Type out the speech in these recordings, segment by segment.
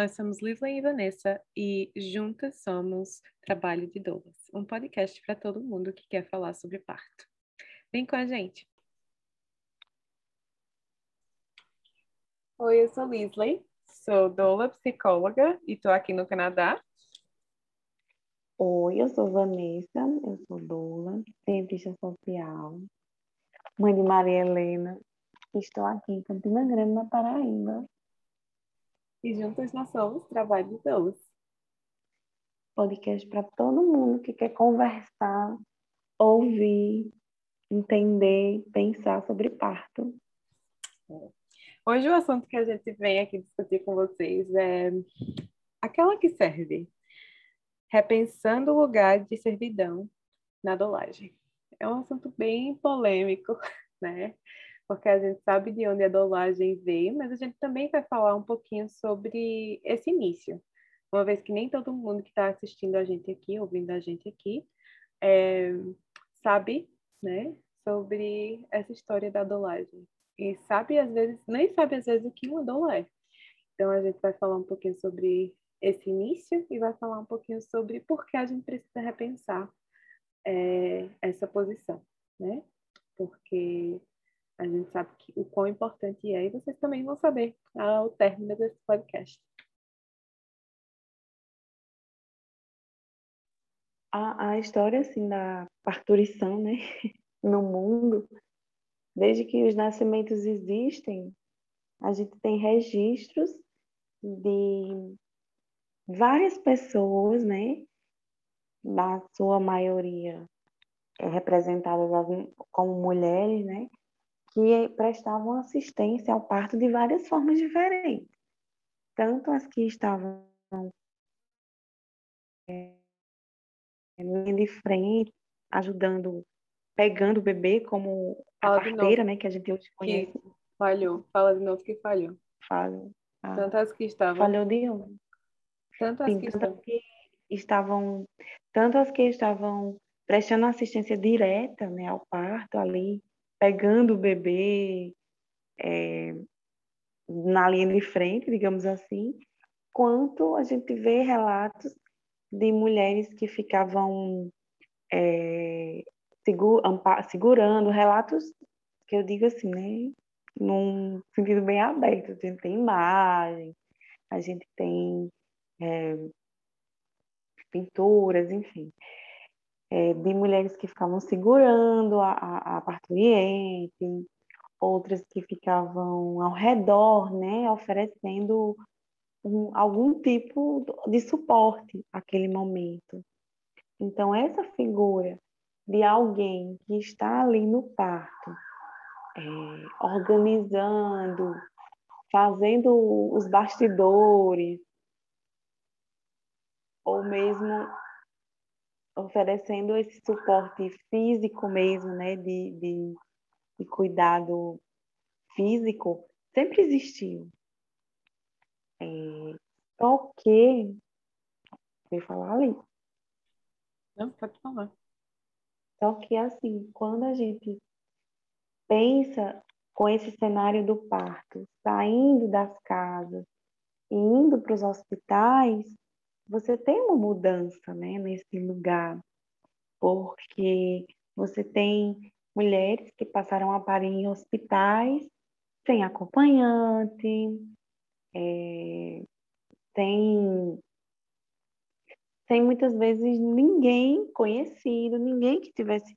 Nós somos Lisley e Vanessa e juntas somos Trabalho de Doulas, um podcast para todo mundo que quer falar sobre parto. Vem com a gente! Oi, eu sou Lisley, sou doula psicóloga e estou aqui no Canadá. Oi, eu sou Vanessa, eu sou doula, cientista social, mãe de Maria Helena. Estou aqui em Campina Grande, na Paraíba. E juntos nós somos Trabalho de Doulas. Podcast para todo mundo que quer conversar, ouvir, entender, pensar sobre parto. Hoje o assunto que a gente vem aqui discutir com vocês é aquela que serve, repensando o lugar de servidão na dolagem. É um assunto bem polêmico, né? Porque a gente sabe de onde a dolagem veio, mas a gente também vai falar um pouquinho sobre esse início, uma vez que nem todo mundo que está assistindo a gente aqui, ouvindo a gente aqui, é, sabe, né, sobre essa história da dolagem. E sabe, às vezes, nem sabe às vezes o que uma doula é. Então a gente vai falar um pouquinho sobre esse início e vai falar um pouquinho sobre por que a gente precisa repensar é, essa posição, né? Porque a gente sabe que, o quão importante é e vocês também vão saber ao término desse podcast. A, a história, assim, da parturição, né, no mundo, desde que os nascimentos existem, a gente tem registros de várias pessoas, né, na sua maioria é, representadas como mulheres, né, que prestavam assistência ao parto de várias formas diferentes. Tanto as que estavam é, linha de frente, ajudando, pegando o bebê, como a Fala parteira, né, que a gente hoje conhece. Que falhou. Fala de novo que falhou. Falhou. Ah, Tanto as que estavam. Falhou de onde? Tanto as Sim, que, tanto que estavam, tanto as que estavam prestando assistência direta, né, ao parto ali, pegando o bebê é, na linha de frente, digamos assim, quanto a gente vê relatos de mulheres que ficavam é, segurando, relatos que eu digo assim, né, num sentido bem aberto. A gente tem imagem, a gente tem é, pinturas, enfim, é, de mulheres que ficavam segurando a, a, a parturiente, outras que ficavam ao redor, né, oferecendo um, algum tipo de suporte àquele momento. Então, essa figura de alguém que está ali no parto, é, organizando, fazendo os bastidores, ou mesmo oferecendo esse suporte físico mesmo, né, de, de, de cuidado físico, sempre existiu. É, só que, vou falar ali. Não, pode falar. Só que, assim, quando a gente pensa com esse cenário do parto, saindo das casas e indo para os hospitais, você tem uma mudança né, nesse lugar, porque você tem mulheres que passaram a parir em hospitais sem acompanhante, é, tem, tem muitas vezes ninguém conhecido, ninguém que tivesse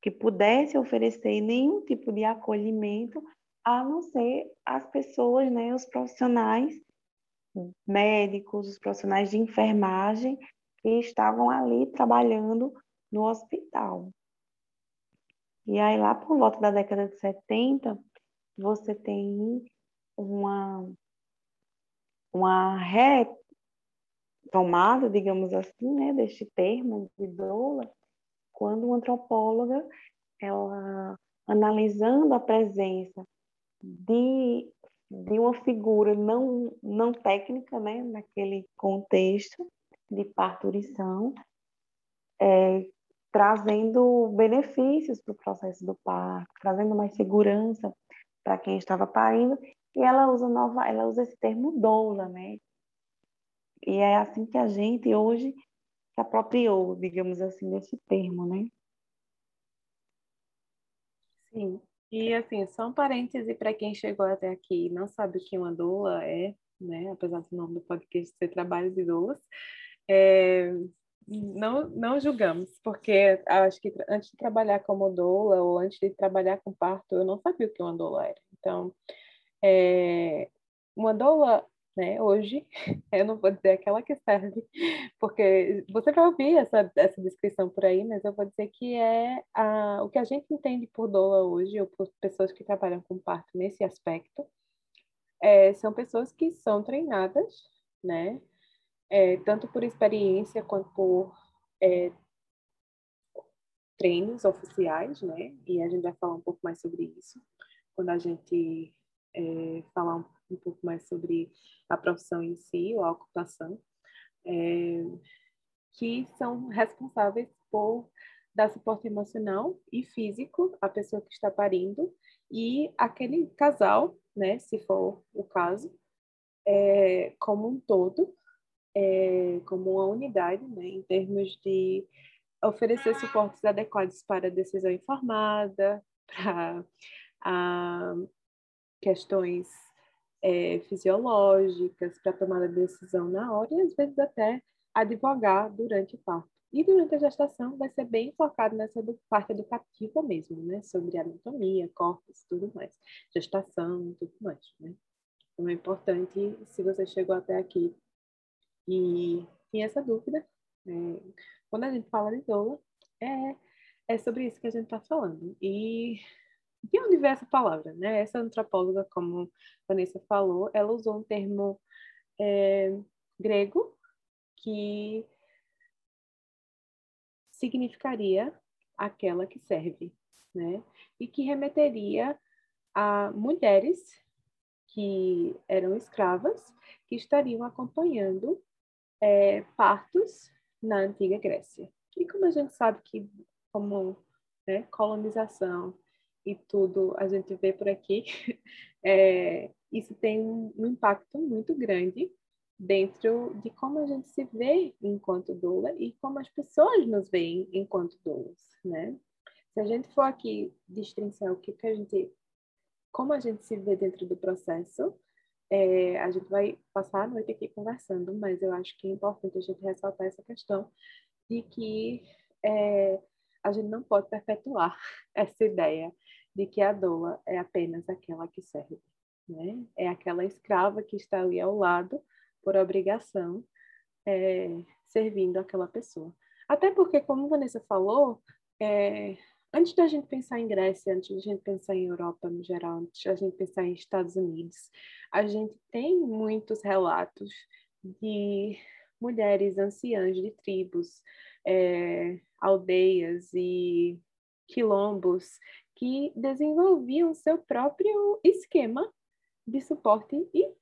que pudesse oferecer nenhum tipo de acolhimento, a não ser as pessoas, né, os profissionais médicos, os profissionais de enfermagem que estavam ali trabalhando no hospital. E aí, lá por volta da década de 70, você tem uma, uma retomada, digamos assim, né, deste termo de doula, quando uma antropóloga, ela analisando a presença de de uma figura não, não técnica, né, naquele contexto de parturição, é, trazendo benefícios para o processo do parto, trazendo mais segurança para quem estava parindo, e ela usa nova, ela usa esse termo doula, né, E é assim que a gente hoje se apropriou, digamos assim, desse termo, né? Sim. E assim, só um parêntese para quem chegou até aqui e não sabe o que uma doula é, né? Apesar do nome do podcast ser Trabalho de Doulas, é, não, não julgamos, porque acho que antes de trabalhar como doula ou antes de trabalhar com parto, eu não sabia o que uma doula era. Então, é, uma doula né? Hoje, eu não vou dizer aquela que serve, porque você vai ouvir essa, essa descrição por aí, mas eu vou dizer que é a, o que a gente entende por doula hoje, ou por pessoas que trabalham com parto nesse aspecto, é, são pessoas que são treinadas, né? É, tanto por experiência quanto por é, treinos oficiais, né? E a gente vai falar um pouco mais sobre isso quando a gente é, falar um um pouco mais sobre a profissão em si, ou a ocupação, é, que são responsáveis por dar suporte emocional e físico à pessoa que está parindo e aquele casal, né, se for o caso, é, como um todo, é, como uma unidade, né, em termos de oferecer suportes adequados para decisão informada, para a, questões é, fisiológicas para tomar a decisão na hora e às vezes até advogar durante o parto. E durante a gestação vai ser bem focado nessa parte educativa mesmo, né? Sobre anatomia, corpos, tudo mais. Gestação, tudo mais, né? Então é importante, se você chegou até aqui e tem essa dúvida, é, quando a gente fala de doula, é, é sobre isso que a gente está falando. E de onde vem essa palavra, né? Essa antropóloga, como Vanessa falou, ela usou um termo é, grego que significaria aquela que serve, né? E que remeteria a mulheres que eram escravas que estariam acompanhando é, partos na antiga Grécia. E como a gente sabe que como né, colonização e tudo a gente vê por aqui, é, isso tem um, impacto muito grande dentro de como a gente se vê enquanto doula e como as pessoas nos veem enquanto doulas, né? Se a gente for aqui destrinçar o que, que a gente, como a gente se vê dentro do processo, é, a gente vai passar a noite aqui conversando, mas eu acho que é importante a gente ressaltar essa questão de que é, a gente não pode perpetuar essa ideia de que a doula é apenas aquela que serve, né? É aquela escrava que está ali ao lado por obrigação, é, servindo aquela pessoa. Até porque, como Vanessa falou, é, antes da gente pensar em Grécia, antes da gente pensar em Europa no geral, antes da gente pensar em Estados Unidos, a gente tem muitos relatos de mulheres anciãs de tribos, é, aldeias e quilombos que desenvolviam seu próprio esquema de suporte e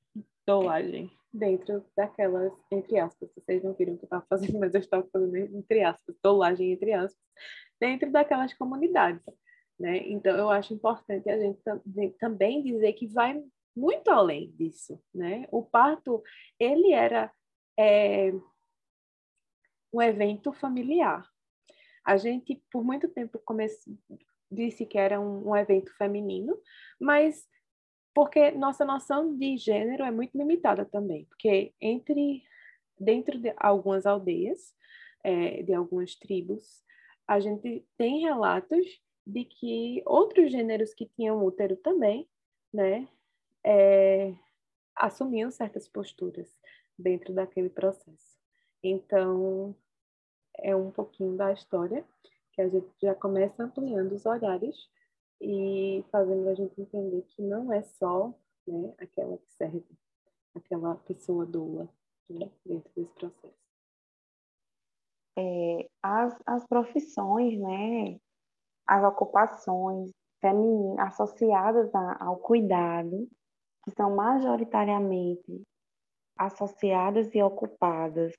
dolagem dentro daquelas, entre aspas, vocês não viram o que eu estava fazendo, mas eu estava fazendo entre aspas, dolagem entre aspas, dentro daquelas comunidades, né? Então, eu acho importante a gente também dizer que vai muito além disso, né? O parto, ele era é, um evento familiar. A gente, por muito tempo, comece, disse que era um, um evento feminino, mas porque nossa noção de gênero é muito limitada também, porque entre dentro de algumas aldeias, é, de algumas tribos, a gente tem relatos de que outros gêneros que tinham útero também, né, é, assumiam certas posturas dentro daquele processo. Então, é um pouquinho da história que a gente já começa ampliando os horários e fazendo a gente entender que não é só né, aquela que serve, aquela pessoa doula né, dentro desse processo. É, as, as profissões, né, as ocupações femininas associadas a, ao cuidado, que são majoritariamente associadas e ocupadas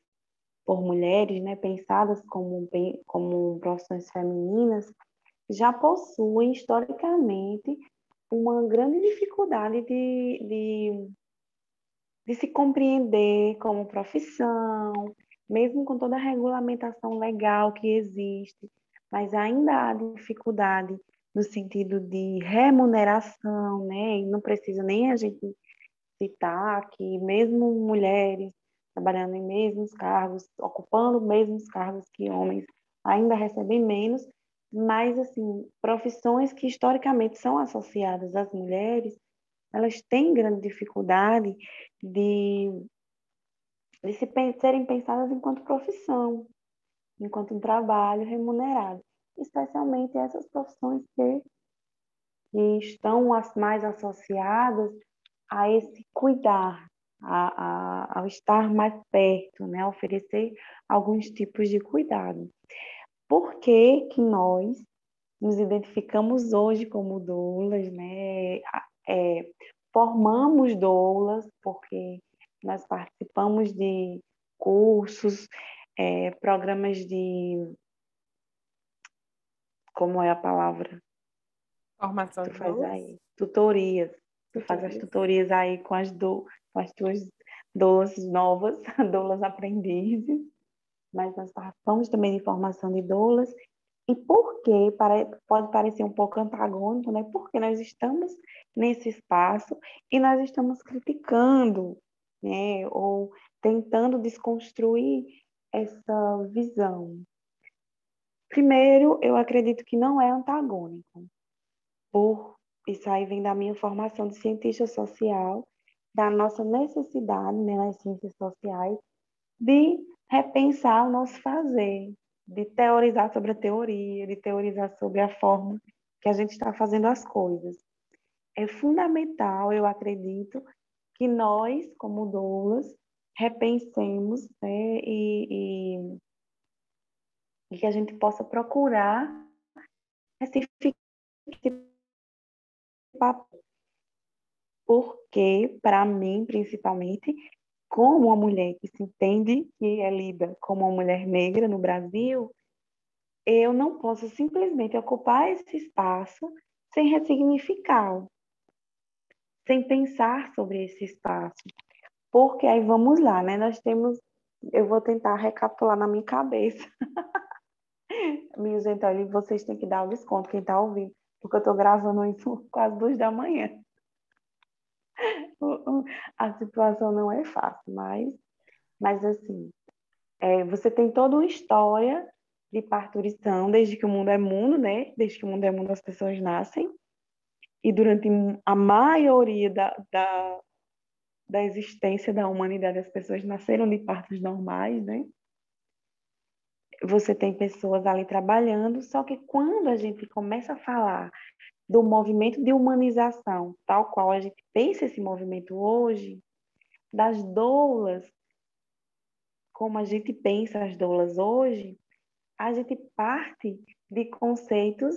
por mulheres, né, pensadas como, como profissões femininas, já possuem historicamente uma grande dificuldade de, de de se compreender como profissão, mesmo com toda a regulamentação legal que existe, mas ainda há dificuldade no sentido de remuneração, né? E não precisa nem a gente citar que mesmo mulheres trabalhando em mesmos cargos, ocupando mesmos cargos que homens, ainda recebem menos, mas assim, profissões que historicamente são associadas às mulheres, elas têm grande dificuldade de, de se, serem pensadas enquanto profissão, enquanto um trabalho remunerado, especialmente essas profissões que, que estão mais associadas a esse cuidar, a, a, ao estar mais perto, né? oferecer alguns tipos de cuidado. Por que, que nós nos identificamos hoje como doulas, né? É, formamos doulas porque nós participamos de cursos, é, programas de como é a palavra? Formação tu faz aí tutorias. Tu faz as tutorias aí com as do, as tuas doulas novas, doulas aprendizes, mas nós participamos também de formação de doulas. E por que pode parecer um pouco antagônico, né? Porque nós estamos nesse espaço e nós estamos criticando, né? Ou tentando desconstruir essa visão. Primeiro, eu acredito que não é antagônico. Por isso aí vem da minha formação de cientista social, da nossa necessidade né, nas ciências sociais de repensar o nosso fazer, de teorizar sobre a teoria, de teorizar sobre a forma que a gente está fazendo as coisas. É fundamental, eu acredito, que nós, como doulas, repensemos né, e, e, e, que a gente possa procurar esse papel. Porque, para mim, principalmente, como uma mulher que se entende que é lida como uma mulher negra no Brasil, eu não posso simplesmente ocupar esse espaço sem ressignificá-lo, sem pensar sobre esse espaço. Porque aí vamos lá, né? Nós temos, eu vou tentar recapitular na minha cabeça. Minha gente, vocês têm que dar o desconto, quem está ouvindo, porque eu estou gravando isso quase duas da manhã. A situação não é fácil, mas, mas assim, é, você tem toda uma história de parturição desde que o mundo é mundo, né? Desde que o mundo é mundo as pessoas nascem. E durante a maioria da, da, da existência da humanidade, as pessoas nasceram de partos normais, né? Você tem pessoas ali trabalhando, só que quando a gente começa a falar do movimento de humanização, tal qual a gente pensa esse movimento hoje, das doulas, como a gente pensa as doulas hoje, a gente parte de conceitos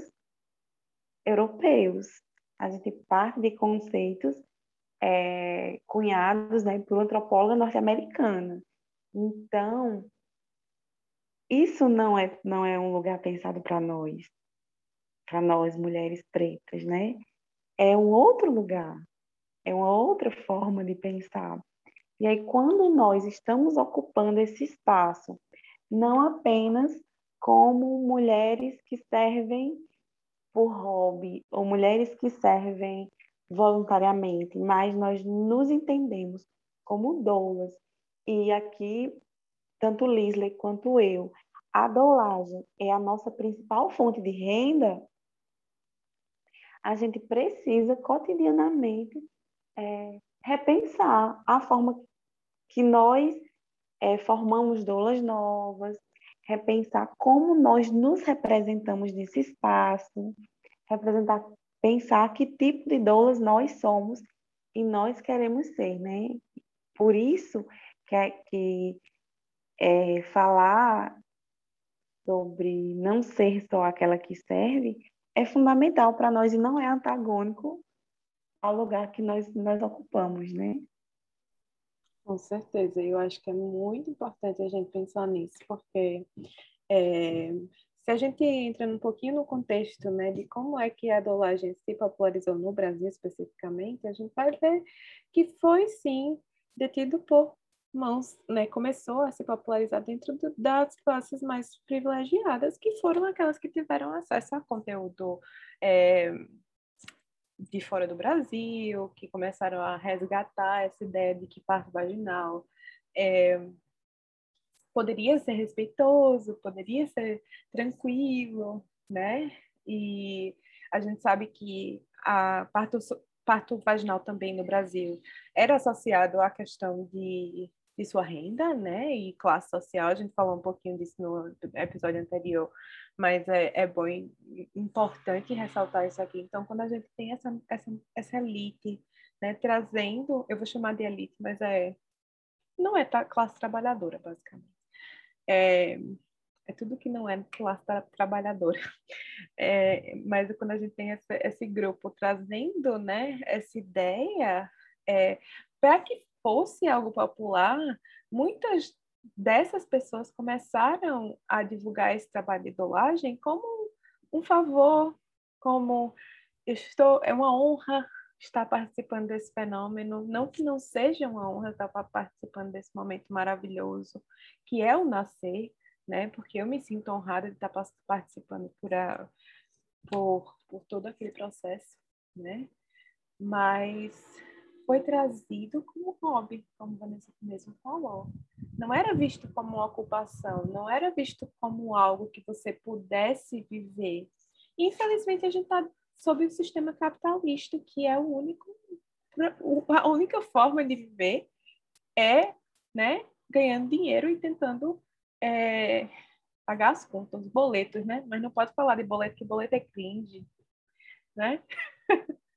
europeus, a gente parte de conceitos é, cunhados né, por antropóloga norte-americana. Então, isso não é, não é um lugar pensado para nós para nós mulheres pretas, né? É um outro lugar, é uma outra forma de pensar. E aí, quando nós estamos ocupando esse espaço, não apenas como mulheres que servem por hobby ou mulheres que servem voluntariamente, mas nós nos entendemos como doulas. E aqui, tanto Lisley quanto eu, a doulagem é a nossa principal fonte de renda, a gente precisa cotidianamente é, repensar a forma que nós é, formamos doulas novas, repensar como nós nos representamos nesse espaço, representar, pensar que tipo de doulas nós somos e nós queremos ser, né? Por isso que, é, que é, falar sobre não ser só aquela que serve é fundamental para nós e não é antagônico ao lugar que nós, nós ocupamos, né? Com certeza, eu acho que é muito importante a gente pensar nisso, porque é, se a gente entra um pouquinho no contexto né, de como é que a dolagem se popularizou no Brasil especificamente, a gente vai ver que foi sim detido por mãos, né, começou a se popularizar dentro do, das classes mais privilegiadas, que foram aquelas que tiveram acesso a conteúdo é, de fora do Brasil, que começaram a resgatar essa ideia de que parto vaginal é, poderia ser respeitoso, poderia ser tranquilo, né? E a gente sabe que a parto, parto vaginal também no Brasil era associado à questão de de sua renda, né, e classe social. A gente falou um pouquinho disso no episódio anterior, mas é, é bom importante ressaltar isso aqui. Então, quando a gente tem essa, essa, essa elite, né, trazendo, eu vou chamar de elite, mas é não é classe trabalhadora, basicamente. É, é tudo que não é classe tra trabalhadora. É, mas quando a gente tem esse grupo trazendo né, essa ideia, é, para que fosse algo popular, muitas dessas pessoas começaram a divulgar esse trabalho de idolagem como um favor, como estou é uma honra estar participando desse fenômeno, não que não seja uma honra estar participando desse momento maravilhoso que é o nascer, né? Porque eu me sinto honrada de estar participando por, a, por, por todo aquele processo, né? Mas foi trazido como hobby, como Vanessa mesmo falou. Não era visto como uma ocupação, não era visto como algo que você pudesse viver. Infelizmente, a gente está sob o sistema capitalista, que é o único, a única forma de viver é, né, ganhando dinheiro e tentando é, pagar as contas, os boletos, né? Mas não pode falar de boleto, que boleto é cringe, né?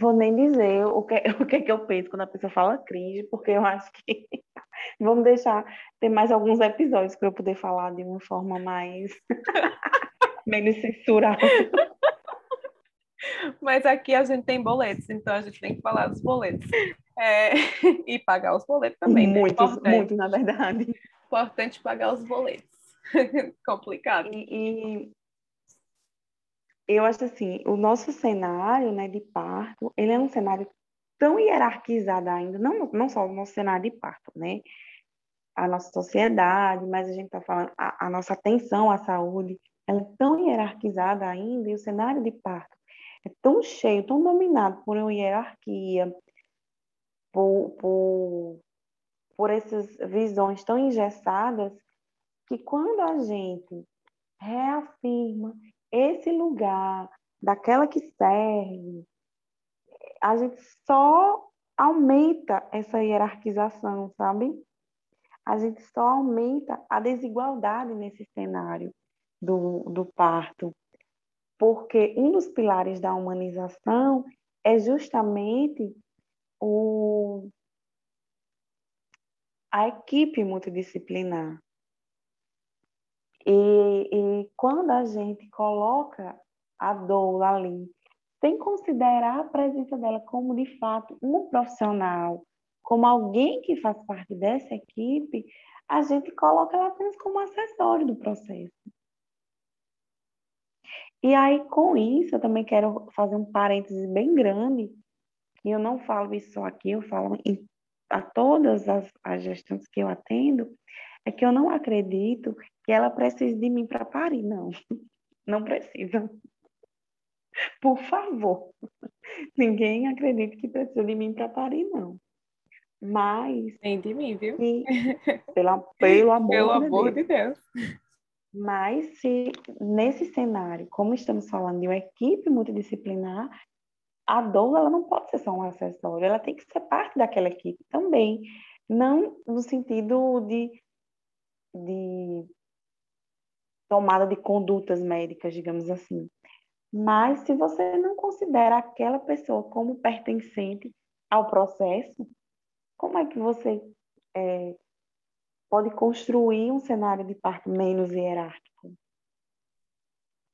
Vou nem dizer o que, o que, é que eu penso quando a pessoa fala cringe, porque eu acho que vamos deixar ter mais alguns episódios para eu poder falar de uma forma mais menos censurada. Mas aqui a gente tem boletos, então a gente tem que falar dos boletos. É, e pagar os boletos também. Né? Muitos, né? muitos, na verdade. Importante pagar os boletos. Complicado. E, e, eu acho assim, o nosso cenário né, de parto, ele é um cenário tão hierarquizado ainda, não, não só o nosso cenário de parto, né? A nossa sociedade, mas a gente está falando, a, a, nossa atenção à saúde, ela é tão hierarquizada ainda, e o cenário de parto é tão cheio, tão dominado por uma hierarquia, por, por, por essas visões tão engessadas, que quando a gente reafirma esse lugar daquela que serve, a gente só aumenta essa hierarquização, sabe? A gente só aumenta a desigualdade nesse cenário do, do parto, porque um dos pilares da humanização é justamente o, a equipe multidisciplinar. E, e quando a gente coloca a dor ali, sem considerar a presença dela como de fato um profissional, como alguém que faz parte dessa equipe, a gente coloca ela apenas como acessório do processo. E aí, com isso, eu também quero fazer um parêntese bem grande, e eu não falo isso só aqui, eu falo em, a todas as, as gestantes que eu atendo, é que eu não acredito que ela precise de mim para parir, não. Não precisa. Por favor. Ninguém acredita que precisa de mim para parir, não. Mas. Nem de mim, viu? Se, pela, pelo amor, pelo amor de Deus. Deus. Mas se nesse cenário, como estamos falando de uma equipe multidisciplinar, a doula ela não pode ser só um acessório, ela tem que ser parte daquela equipe também. Não no sentido de, de tomada de condutas médicas, digamos assim. Mas se você não considera aquela pessoa como pertencente ao processo, como é que você é, pode construir um cenário de parto menos hierárquico?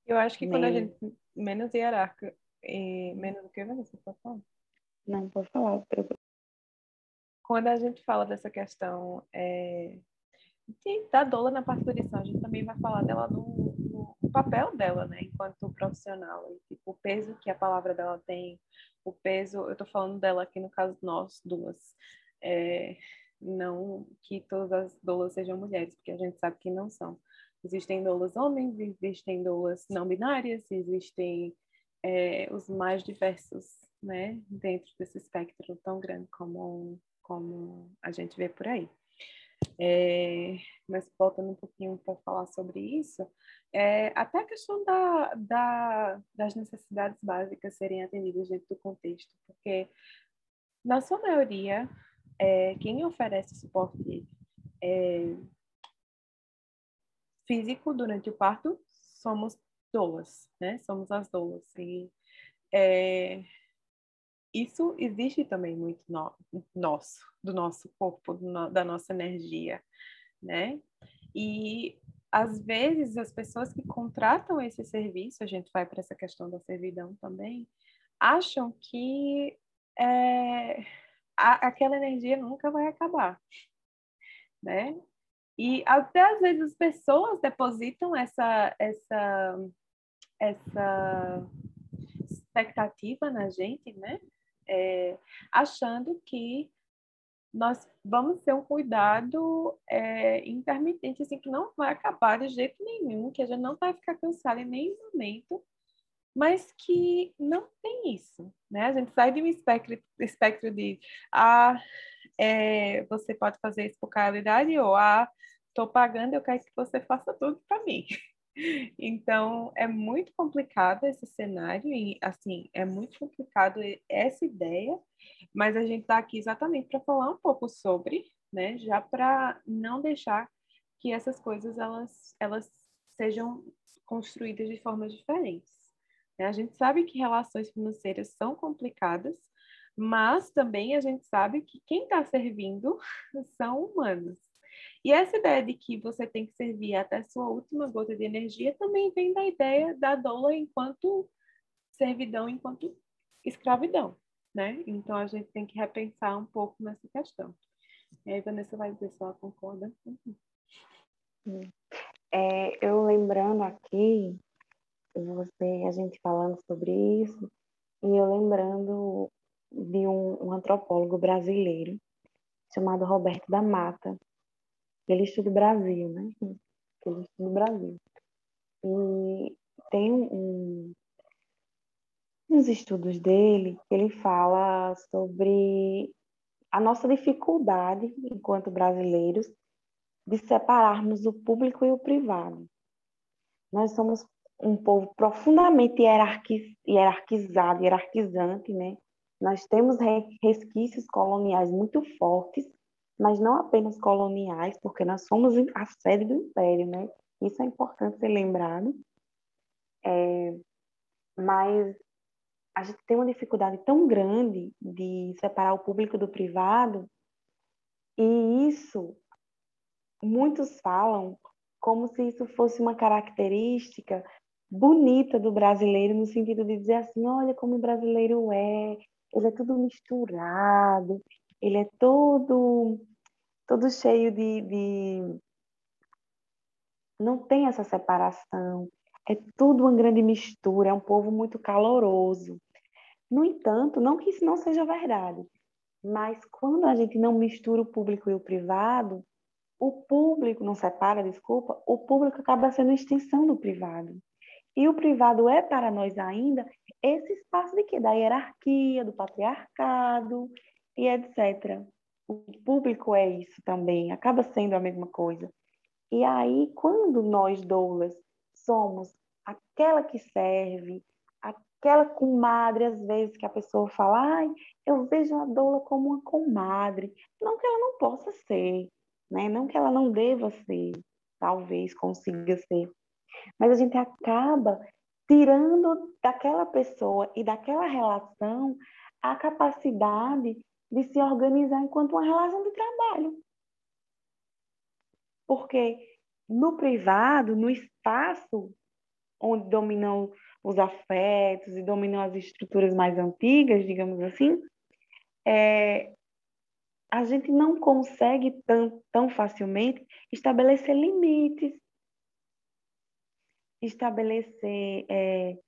Eu acho que menos. quando a gente menos hierárquico e menos do que você pode falar? Não, pode falar. Quando a gente fala dessa questão é, e da doula na parturição, a gente também vai falar dela no, no papel dela, né, enquanto profissional, e, tipo, o peso que a palavra dela tem, o peso, eu tô falando dela aqui no caso nós duas, é, não que todas as doulas sejam mulheres, porque a gente sabe que não são. Existem doulas homens, existem doulas não binárias, existem é, os mais diversos, né, dentro desse espectro tão grande como, como a gente vê por aí. É, mas voltando um pouquinho para falar sobre isso, é, até a questão da, da, das necessidades básicas serem atendidas dentro do contexto, porque na sua maioria, é, quem oferece suporte é, físico durante o parto somos doulas, né? Somos as doulas. E isso existe também muito no, nosso, do nosso corpo, do, da nossa energia, né? E às vezes as pessoas que contratam esse serviço, a gente vai para essa questão da servidão também, acham que é, a, aquela energia nunca vai acabar, né? E até às vezes as pessoas depositam essa essa essa expectativa na gente, né? É, achando que nós vamos ter um cuidado é, intermitente, assim, que não vai acabar de jeito nenhum, que a gente não vai ficar cansado em nenhum momento, mas que não tem isso, né? A gente sai de um espectro, espectro de, ah, é, você pode fazer isso por qualidade, ou, ah, estou pagando, eu quero que você faça tudo para mim. Então, é muito complicado esse cenário, e assim, é muito complicado essa ideia, mas a gente está aqui exatamente para falar um pouco sobre, né, já para não deixar que essas coisas elas, elas sejam construídas de formas diferentes. Né? A gente sabe que relações financeiras são complicadas, mas também a gente sabe que quem está servindo são humanos. E essa ideia de que você tem que servir até sua última gota de energia também vem da ideia da doula enquanto servidão, enquanto escravidão, né? Então a gente tem que repensar um pouco nessa questão. E aí, Vanessa vai dizer se ela concorda. É, eu lembrando aqui, você, a gente falando sobre isso, e eu lembrando de um, um antropólogo brasileiro chamado Roberto da Mata, ele estuda o Brasil, né? Ele estuda Brasil. E tem um, uns estudos dele que ele fala sobre a nossa dificuldade, enquanto brasileiros, de separarmos o público e o privado. Nós somos um povo profundamente hierarquizado, hierarquizante, né? Nós temos resquícios coloniais muito fortes mas não apenas coloniais, porque nós somos a sede do império, né? Isso é importante ser lembrado. É, mas a gente tem uma dificuldade tão grande de separar o público do privado, e isso muitos falam como se isso fosse uma característica bonita do brasileiro, no sentido de dizer assim: olha como o brasileiro é, ele é tudo misturado, ele é todo todo cheio de, de... Não tem essa separação. É tudo uma grande mistura, é um povo muito caloroso. No entanto, não que isso não seja verdade, mas quando a gente não mistura o público e o privado, o público não separa, desculpa, o público acaba sendo extensão do privado. E o privado é para nós ainda esse espaço de quê? Da hierarquia, do patriarcado e etc o público é isso também, acaba sendo a mesma coisa. E aí, quando nós doulas somos aquela que serve, aquela comadre, às vezes que a pessoa fala, ai, eu vejo a doula como uma comadre. Não que ela não possa ser, né? Não que ela não deva ser, talvez consiga ser. Mas a gente acaba tirando daquela pessoa e daquela relação a capacidade de se organizar enquanto uma relação de trabalho. Porque no privado, no espaço onde dominam os afetos e dominam as estruturas mais antigas, digamos assim, é, a gente não consegue tão, tão facilmente estabelecer limites, estabelecer é,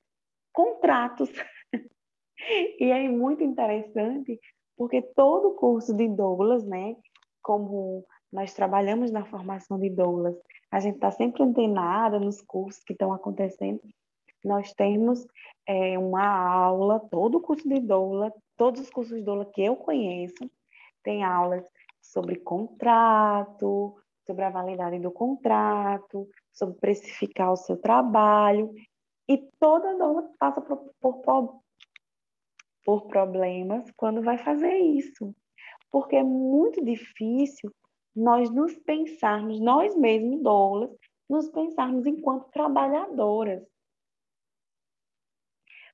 contratos. e é muito interessante porque todo curso de doulas, né, como nós trabalhamos na formação de doulas, a gente está sempre antenada nos cursos que estão acontecendo. Nós temos é, uma aula, todo o curso de doula, todos os cursos de doula que eu conheço, tem aulas sobre contrato, sobre a validade do contrato, sobre precificar o seu trabalho. E toda doula passa por, por, por problemas quando vai fazer isso. Porque é muito difícil nós nos pensarmos, nós mesmos, doulas, nos pensarmos enquanto trabalhadoras.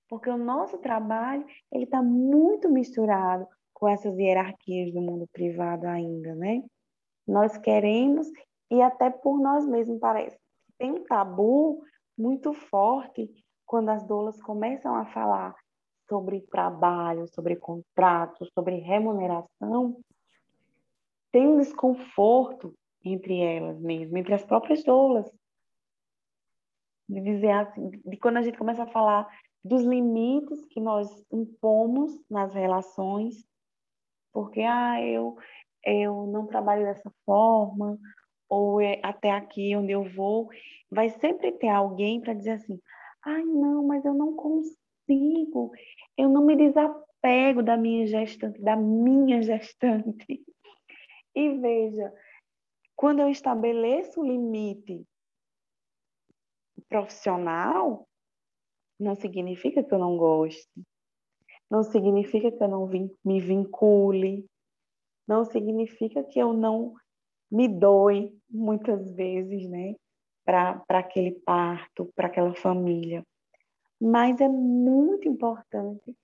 Porque o nosso trabalho ele está muito misturado com essas hierarquias do mundo privado ainda, né? Nós queremos, e até por nós mesmos parece, tem um tabu muito forte quando as doulas começam a falar sobre trabalho, sobre contrato, sobre remuneração, tem um desconforto entre elas mesmo, entre as próprias doulas. De dizer assim, de quando a gente começa a falar dos limites que nós impomos nas relações, porque ah, eu eu não trabalho dessa forma, ou é até aqui onde eu vou, vai sempre ter alguém para dizer assim: ai, não, mas eu não consigo, eu não me desapego da minha gestante, da minha gestante. E veja, quando eu estabeleço o limite profissional, não significa que eu não goste, não significa que eu não me vincule, não significa que eu não me doe muitas vezes, né, para aquele parto, para aquela família. Mas é muito importante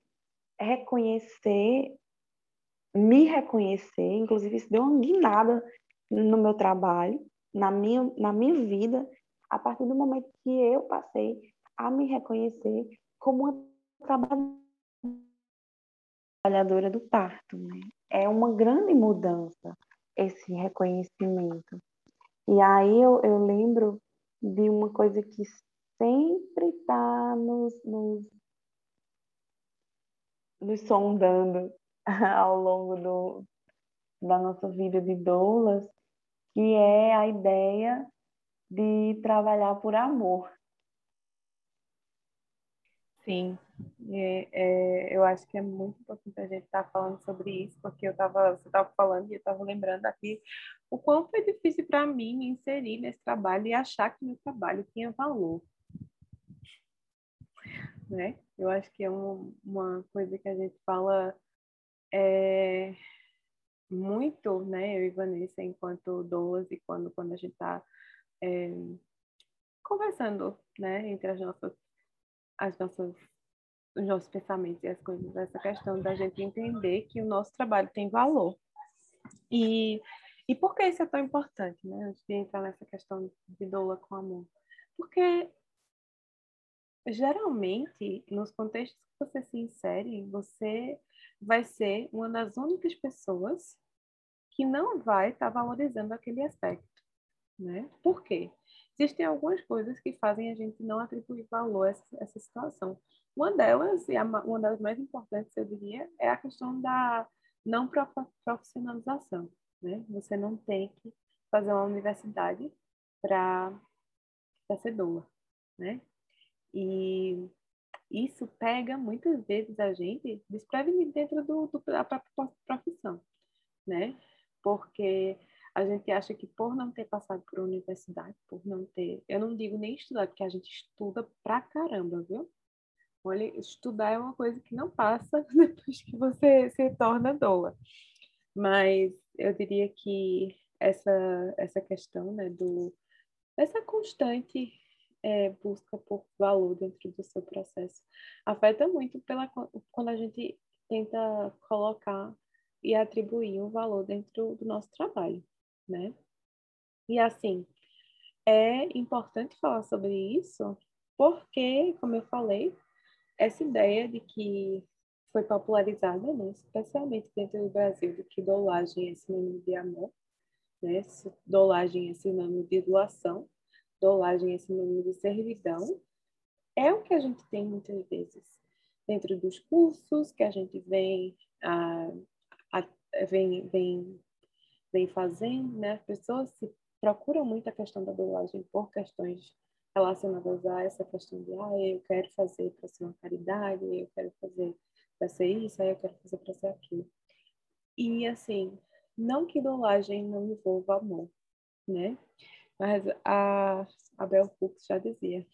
reconhecer me reconhecer, inclusive isso deu uma guinada no meu trabalho, na minha, na minha vida, a partir do momento que eu passei a me reconhecer como uma trabalhadora do parto. Né? É uma grande mudança esse reconhecimento. E aí eu, eu lembro de uma coisa que sempre está nos, nos, nos sondando ao longo do, da nossa vida de doulas, que é a ideia de trabalhar por amor. Sim, é, é, eu acho que é muito importante a gente estar tá falando sobre isso, porque eu tava, você estava falando e eu estava lembrando aqui o quão foi difícil para mim me inserir nesse trabalho e achar que meu trabalho tinha valor. Né? Eu acho que é um, uma coisa que a gente fala é, muito, né, eu e Vanessa, enquanto doulas e quando, quando a gente está é, conversando, né, entre as nossas, as nossas, os nossos pensamentos e as coisas, essa questão da gente entender que o nosso trabalho tem valor. E, e por que isso é tão importante, né, antes de entrar nessa questão de doula com amor? Porque geralmente, nos contextos que você se insere, você vai ser uma das únicas pessoas que não vai estar tá valorizando aquele aspecto, né? Por quê? Existem algumas coisas que fazem a gente não atribuir valor a essa, essa situação. Uma delas, e a, uma das mais importantes, eu diria, é a questão da não profissionalização, né? Você não tem que fazer uma universidade para ser doula, né? E isso pega muitas vezes a gente desprevenido dentro do, do, da própria profissão, né? Porque a gente acha que por não ter passado por universidade, por não ter, eu não digo nem estudar, porque a gente estuda pra caramba, viu? Olha, estudar é uma coisa que não passa depois que você se torna doula. Mas eu diria que essa essa questão, né, do essa constante é, busca por valor dentro do seu processo. Afeta muito pela, quando a gente tenta colocar e atribuir um valor dentro do nosso trabalho, né? E assim, é importante falar sobre isso porque, como eu falei, essa ideia de que foi popularizada, né, especialmente dentro do Brasil, de que dolagem é sinônimo de amor, né? Dolagem é sinônimo de doação dolagem, esse nome de servidão, é o que a gente tem muitas vezes dentro dos cursos que a gente vem a, vem, vem, vem fazendo, né? As pessoas se procuram muito a questão da doulagem por questões relacionadas a essa questão de, ah, eu quero fazer para ser uma caridade, eu quero fazer para ser isso, aí eu quero fazer para ser aquilo. E, assim, não que doulagem não envolva amor, né? Mas a Abel Hooks já dizia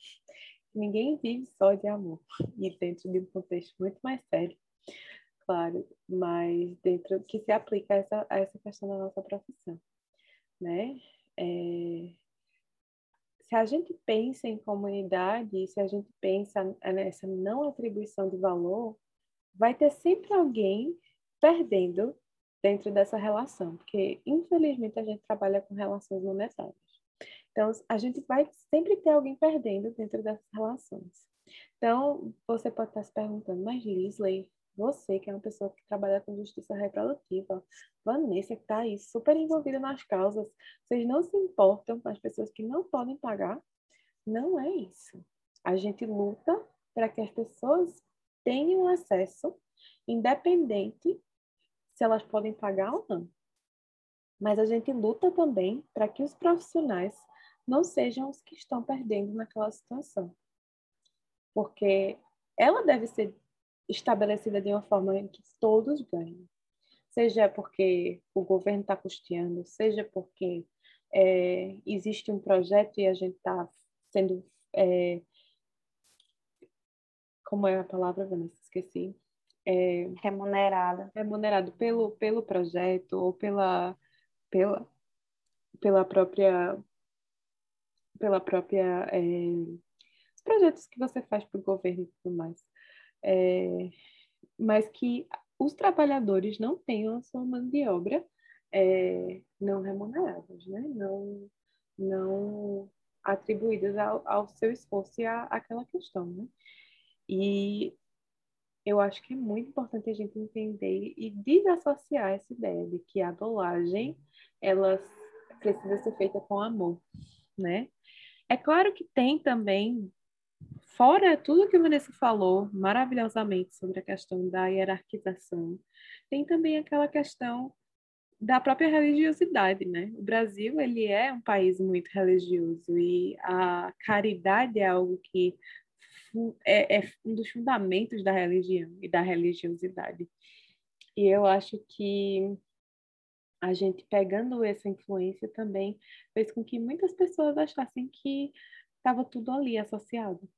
ninguém vive só de amor. E dentro de um contexto muito mais sério, claro, mas dentro que se aplica a essa, a essa questão da nossa profissão, né? É, se a gente pensa em comunidade, se a gente pensa nessa não atribuição de valor, vai ter sempre alguém perdendo dentro dessa relação, porque infelizmente a gente trabalha com relações monetárias. Então, a gente vai sempre ter alguém perdendo dentro dessas relações. Então, você pode estar se perguntando, mas Lisley, você que é uma pessoa que trabalha com justiça reprodutiva, Vanessa que está aí super envolvida nas causas, vocês não se importam com as pessoas que não podem pagar? Não é isso. A gente luta para que as pessoas tenham acesso, independente se elas podem pagar ou não. Mas a gente luta também para que os profissionais não sejam os que estão perdendo naquela situação. Porque ela deve ser estabelecida de uma forma em que todos ganhem. Seja porque o governo está custeando, seja porque é, existe um projeto e a gente está sendo. É, como é a palavra, Vanessa? Esqueci. É, remunerada. Remunerado pelo, pelo projeto ou pela, pela, pela própria. Pela própria. É, os projetos que você faz para o governo e tudo mais. É, mas que os trabalhadores não tenham a sua mão de obra é, não remuneradas, né? não, não atribuídas ao, ao seu esforço e à, àquela questão. Né? E eu acho que é muito importante a gente entender e desassociar essa ideia de que a dolagem ela precisa ser feita com amor, né? É claro que tem também fora tudo que o Vanessa falou maravilhosamente sobre a questão da hierarquização, tem também aquela questão da própria religiosidade, né? O Brasil, ele é um país muito religioso e a caridade é algo que é, é um dos fundamentos da religião e da religiosidade. E eu acho que a gente pegando essa influência também fez com que muitas pessoas achassem que estava tudo ali associado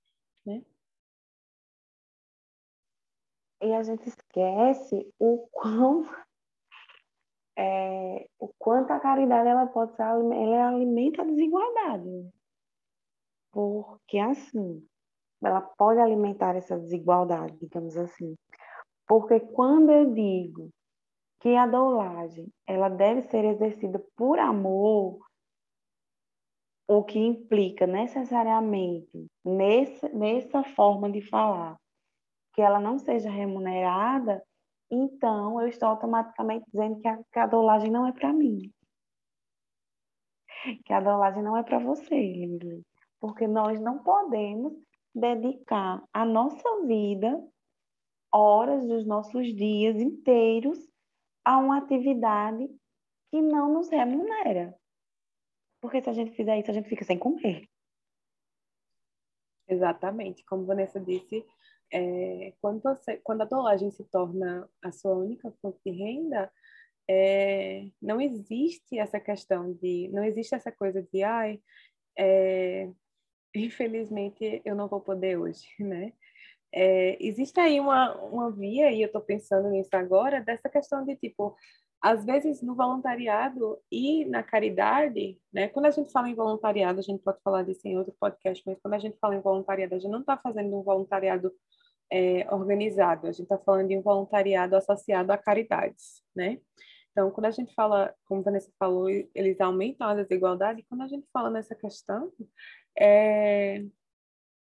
né? E a gente esquece o quão é, o quanto a caridade ela pode ser, ela alimenta a desigualdade. Porque assim, ela pode alimentar essa desigualdade, digamos assim. Porque quando eu digo que a doulagem ela deve ser exercida por amor, o que implica necessariamente nesse, nessa forma de falar que ela não seja remunerada, então eu estou automaticamente dizendo que a, que a dolagem não é para mim. Que a dolagem não é para você, Lili. Porque nós não podemos dedicar a nossa vida, horas dos nossos dias inteiros, a uma atividade que não nos remunera. Porque se a gente fizer isso, a gente fica sem comer. Exatamente. Como Vanessa disse, é, quando, você, quando a dolagem se torna a sua única fonte de renda, é, não existe essa questão de, não existe essa coisa de, ai, é, infelizmente eu não vou poder hoje, né? É, existe aí uma, uma via, e eu estou pensando nisso agora, dessa questão de tipo, às vezes no voluntariado e na caridade, né? Quando a gente fala em voluntariado, a gente pode falar disso em outro podcast, mas quando a gente fala em voluntariado, a gente não está fazendo um voluntariado é, organizado, a gente está falando de um voluntariado associado a caridades, né? Então, quando a gente fala, como a Vanessa falou, eles aumentam a desigualdade, quando a gente fala nessa questão, é,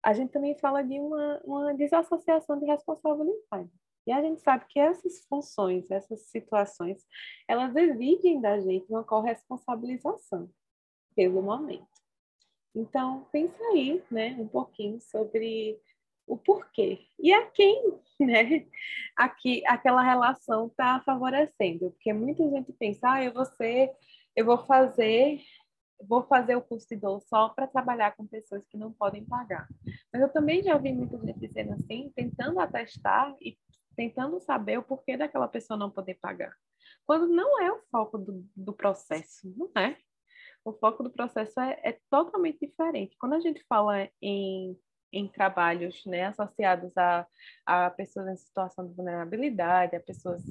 a gente também fala de uma, uma desassociação de responsabilidade. E a gente sabe que essas funções, essas situações, elas exigem da gente uma corresponsabilização pelo momento. Então, pensa aí, né, um pouquinho sobre o porquê e a quem né, aqui, aquela relação está favorecendo. Porque muita gente pensa, ah, eu vou ser, eu vou fazer vou fazer o curso de dor só para trabalhar com pessoas que não podem pagar. Mas eu também já ouvi muita gente dizendo assim, tentando atestar e tentando saber o porquê daquela pessoa não poder pagar. Quando não é o foco do, do processo, não é? O foco do processo é, é totalmente diferente. Quando a gente fala em em trabalhos né, associados a, a pessoas em situação de vulnerabilidade, a pessoas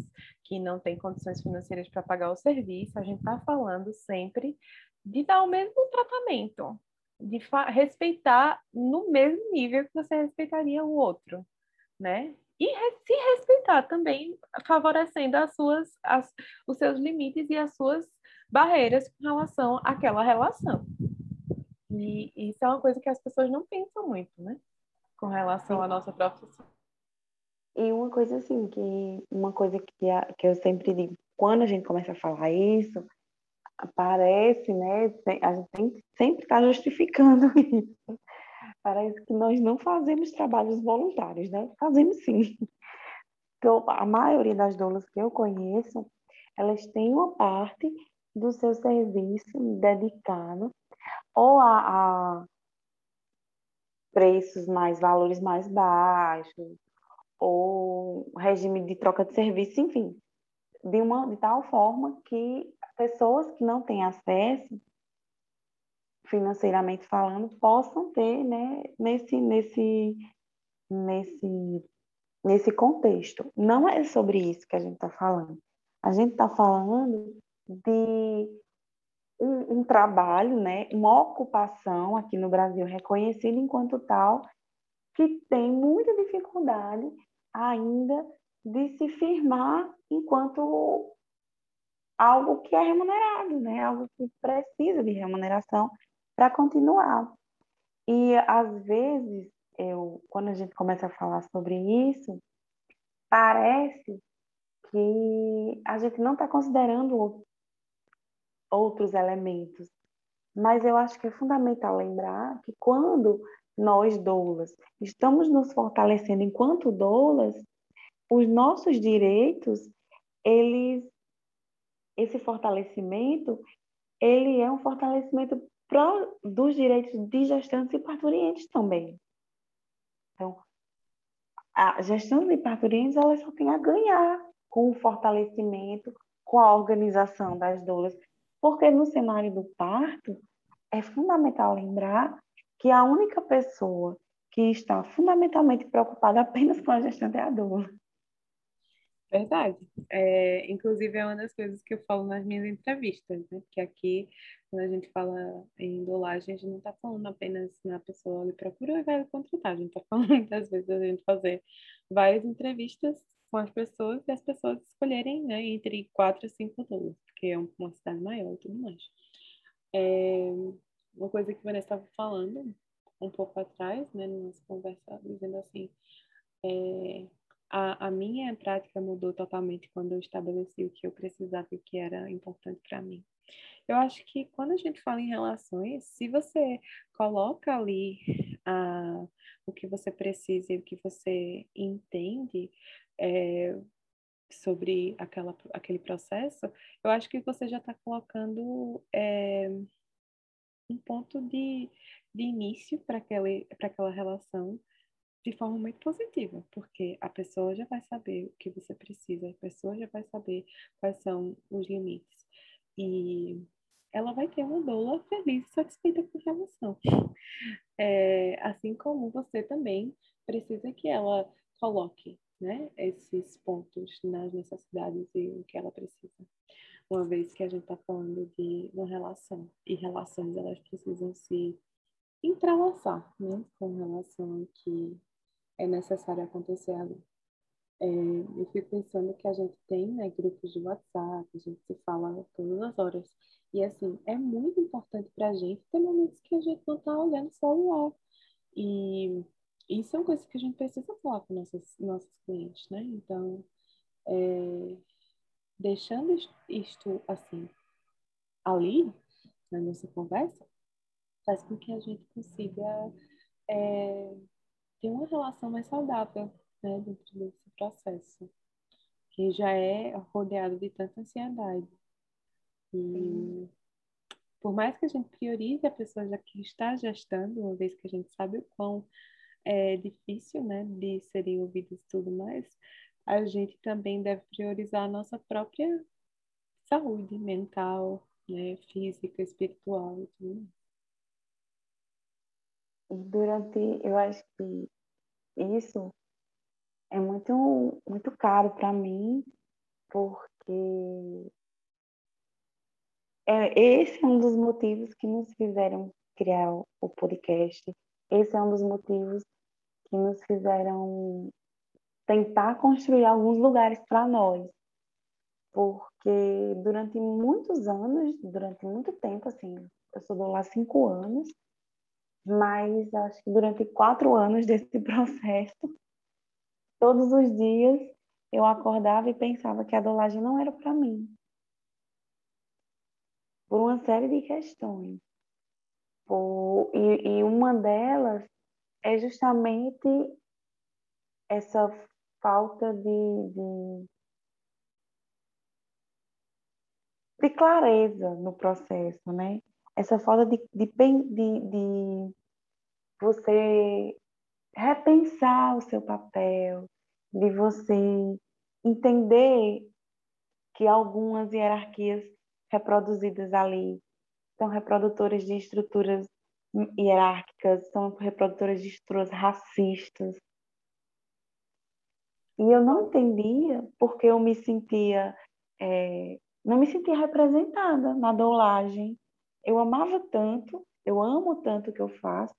que não têm condições financeiras para pagar o serviço, a gente está falando sempre de dar o mesmo tratamento, de respeitar no mesmo nível que você respeitaria o outro, né? E se respeitar também, favorecendo as suas, as, os seus limites e as suas barreiras com relação àquela relação. E isso é uma coisa que as pessoas não pensam muito, né? Com relação à nossa profissão. E uma coisa assim, que uma coisa que, a, que eu sempre digo, quando a gente começa a falar isso, parece, né? A gente tem, sempre está justificando isso. Parece que nós não fazemos trabalhos voluntários, né? Fazemos sim. Então, a maioria das doulas que eu conheço, elas têm uma parte do seu serviço dedicado ou a, a preços mais, valores mais baixos, ou regime de troca de serviço, enfim, de, uma, de tal forma que pessoas que não têm acesso, financeiramente falando, possam ter né, nesse, nesse, nesse, nesse contexto. Não é sobre isso que a gente está falando. A gente está falando de um, um, trabalho, né, uma ocupação aqui no Brasil reconhecida enquanto tal, que tem muita dificuldade ainda de se firmar enquanto algo que é remunerado, né, algo que precisa de remuneração para continuar. E às vezes, eu, quando a gente começa a falar sobre isso, parece que a gente não está considerando outros elementos. Mas eu acho que é fundamental lembrar que quando nós, doulas, estamos nos fortalecendo enquanto doulas, os nossos direitos, eles, esse fortalecimento, ele é um fortalecimento pro, dos direitos de gestantes e parturientes também. Então, a gestantes e parturientes, elas só têm a ganhar com o fortalecimento, com a organização das doulas, porque no cenário do parto, é fundamental lembrar que a única pessoa que está fundamentalmente preocupada apenas com a gestante é a doula. Verdade. É, inclusive, é uma das coisas que eu falo nas minhas entrevistas, né? Que aqui, quando a gente fala em dolagem, a gente não está falando apenas na pessoa ali procura e vai contratar. A gente está falando muitas vezes a gente fazer várias entrevistas com as pessoas e as pessoas escolherem né, entre quatro e cinco dólares, porque é uma cidade maior e tudo mais. É, uma coisa que Vanessa estava falando um pouco atrás, né, na nossa conversa, dizendo assim, é, a, a minha prática mudou totalmente quando eu estabeleci o que eu precisava e o que era importante para mim. Eu acho que quando a gente fala em relações, se você coloca ali ah, o que você precisa e o que você entende, é, sobre aquela, aquele processo, eu acho que você já está colocando é, um ponto de, de início para aquela relação de forma muito positiva, porque a pessoa já vai saber o que você precisa, a pessoa já vai saber quais são os limites. E ela vai ter uma doula feliz e satisfeita com relação. É, assim como você também precisa que ela coloque né, esses pontos nas necessidades e o que ela precisa. Uma vez que a gente está falando de uma relação, e relações elas precisam se entrelaçar né, com relação que é necessário acontecer ali. É, eu fico pensando que a gente tem né, grupos de WhatsApp, a gente se fala todas as horas. E assim, é muito importante para a gente ter momentos que a gente não está olhando só o celular. E isso é uma coisa que a gente precisa falar com nossos, nossos clientes, né? Então, é, deixando isto assim ali na nossa conversa, faz com que a gente consiga é, ter uma relação mais saudável né, dentro desse processo, que já é rodeado de tanta ansiedade. E por mais que a gente priorize a pessoa já que está gestando, uma vez que a gente sabe o quão é difícil, né, de serem ouvidos e tudo mais, a gente também deve priorizar a nossa própria saúde mental, né, física, espiritual e tudo mais. Durante, eu acho que isso é muito, muito caro para mim, porque é, esse é um dos motivos que nos fizeram criar o podcast. Esse é um dos motivos que nos fizeram tentar construir alguns lugares para nós. Porque durante muitos anos, durante muito tempo, assim, eu sou do lá cinco anos, mas acho que durante quatro anos desse processo, todos os dias eu acordava e pensava que a dolagem não era para mim. Por uma série de questões. Por, e, e uma delas é justamente essa falta de, de, de, clareza no processo, né? Essa falta de, de, de, de você repensar o seu papel, de você entender que algumas hierarquias reproduzidas ali são reprodutoras de estruturas hierárquicas, são reprodutoras de estruturas racistas. E eu não entendia porque eu me sentia, é, não me sentia representada na dolagem. Eu amava tanto, eu amo tanto o que eu faço,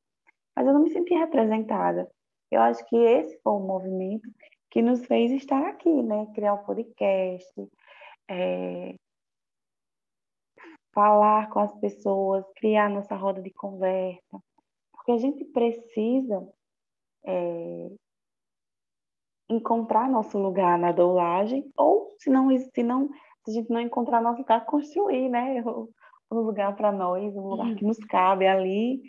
mas eu não me sentia representada. Eu acho que esse foi o movimento que nos fez estar aqui, né? Criar o um podcast, é, falar com as pessoas, criar nossa roda de conversa, porque a gente precisa é, encontrar nosso lugar na doulagem, ou se não, se não, se a gente não encontrar nosso lugar, construir, né, um lugar para nós, um lugar que nos cabe ali,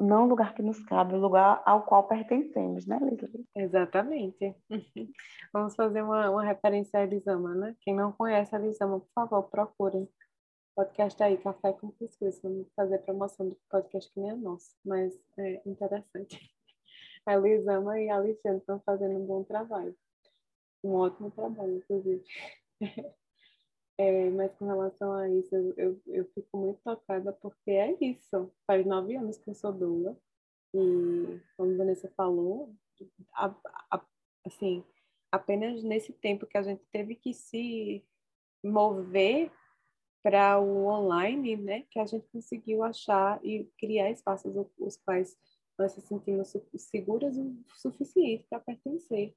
não um lugar que nos cabe, um lugar ao qual pertencemos, né, Leslie? Exatamente. Vamos fazer uma, uma referência a Elisama, né? Quem não conhece a Elisama, por favor, procurem podcast aí, Café com Cuscuz. Vamos fazer promoção do podcast que nem é nosso, mas é interessante. A Lisama e a Alexandre estão fazendo um bom trabalho. Um ótimo trabalho, inclusive. É, mas com relação a isso, eu, eu, eu, fico muito tocada porque é isso. Faz nove anos que eu sou doula e, como a Vanessa falou, a, a, assim, apenas nesse tempo que a gente teve que se mover para o online, né, que a gente conseguiu achar e criar espaços os quais nós se sentimos seguras o suficiente para pertencer.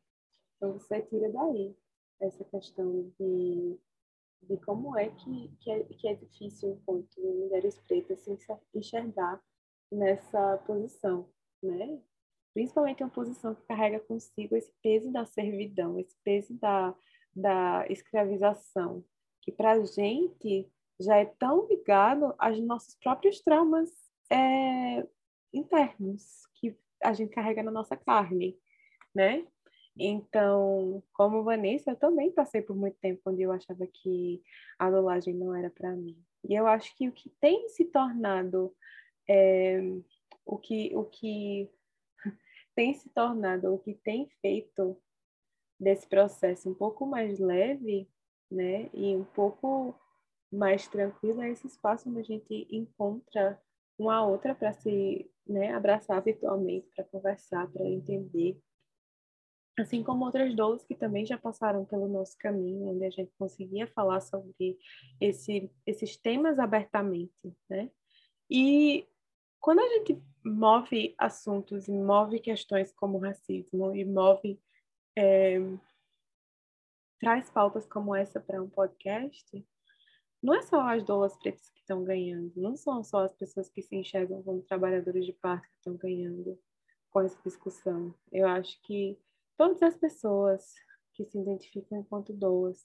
Então, você tira daí essa questão de, de como é que, que, é que é difícil, enquanto mulheres pretas, se enxergar nessa posição, né? Principalmente uma posição que carrega consigo esse peso da servidão, esse peso da, da escravização, que para a gente já é tão ligado aos nossos próprios traumas é, internos que a gente carrega na nossa carne, né? Então, como Vanessa, eu também passei por muito tempo onde eu achava que a dolagem não era para mim. E eu acho que o que tem se tornado, é, o que o que tem se tornado, o que tem feito desse processo um pouco mais leve, né, e um pouco mais tranquilo é esse espaço onde a gente encontra uma outra para se né, abraçar virtualmente, para conversar, para entender. Assim como outras doulas que também já passaram pelo nosso caminho, onde a gente conseguia falar sobre esse, esses temas abertamente, né? E quando a gente move assuntos e move questões como racismo e move é, traz pautas como essa para um podcast, não é só as doulas pretas que estão ganhando, não são só as pessoas que se enxergam como trabalhadores de parto que estão ganhando com essa discussão. Eu acho que todas as pessoas que se identificam enquanto doulas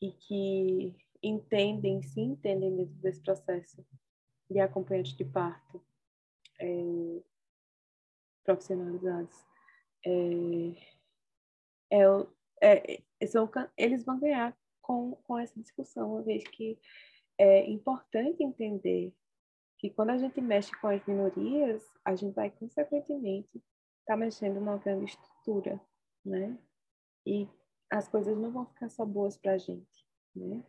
e que entendem, se entendem dentro desse processo de acompanhante de parto é, profissionalizados, é, é, é, são, eles vão ganhar com, com essa discussão, uma vez que é importante entender que quando a gente mexe com as minorias, a gente vai, consequentemente, estar tá mexendo numa grande estrutura, né? E as coisas não vão ficar só boas para a gente, né?